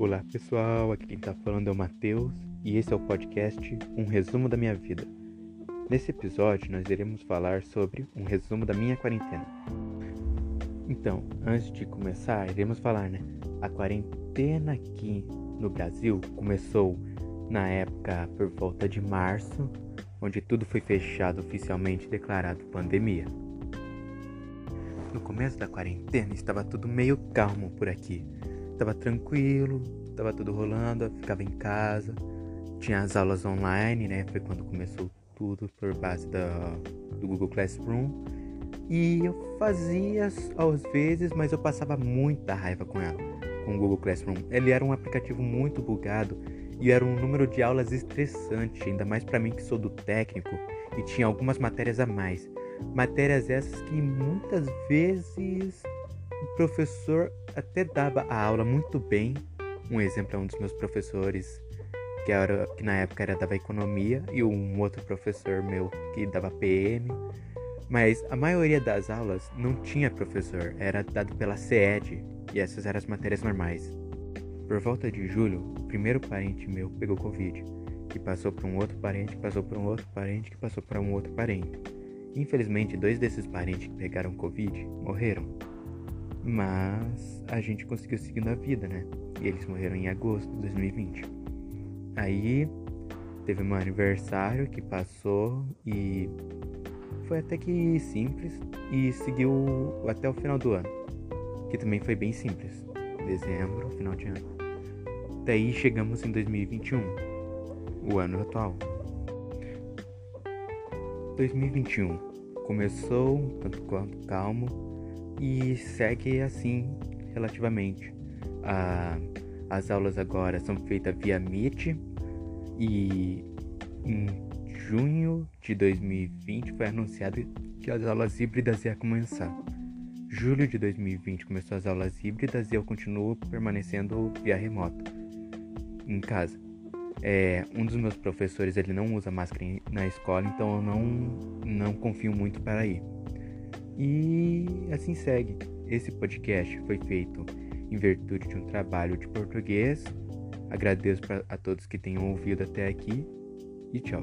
Olá pessoal, aqui quem tá falando é o Matheus e esse é o podcast Um Resumo da Minha Vida. Nesse episódio nós iremos falar sobre um resumo da minha quarentena. Então, antes de começar, iremos falar, né? A quarentena aqui no Brasil começou na época por volta de março, onde tudo foi fechado oficialmente declarado pandemia. No começo da quarentena estava tudo meio calmo por aqui. Tava tranquilo, tava tudo rolando, ficava em casa. Tinha as aulas online, né? Foi quando começou tudo por base da, do Google Classroom. E eu fazia às vezes, mas eu passava muita raiva com ela, com o Google Classroom. Ele era um aplicativo muito bugado e era um número de aulas estressante, ainda mais para mim que sou do técnico e tinha algumas matérias a mais. Matérias essas que muitas vezes o professor até dava a aula muito bem. Um exemplo é um dos meus professores, que, era, que na época era dava economia, e um outro professor meu que dava PM. Mas a maioria das aulas não tinha professor, era dado pela CED, e essas eram as matérias normais. Por volta de julho, o primeiro parente meu pegou Covid, que passou para um outro parente, que passou para um outro parente, que passou para um outro parente. Infelizmente, dois desses parentes que pegaram Covid morreram. Mas a gente conseguiu seguir na vida, né? E eles morreram em agosto de 2020. Aí teve meu aniversário que passou e foi até que simples e seguiu até o final do ano, que também foi bem simples. Dezembro, final de ano. Daí chegamos em 2021, o ano atual. 2021 começou um tanto quanto calmo e segue assim relativamente. As aulas agora são feitas via Meet e em junho de 2020 foi anunciado que as aulas híbridas iam começar. Julho de 2020 começou as aulas híbridas e eu continuo permanecendo via remoto em casa. É, um dos meus professores ele não usa máscara na escola, então eu não, não confio muito para ir. E assim segue. Esse podcast foi feito em virtude de um trabalho de português. Agradeço a todos que tenham ouvido até aqui e tchau.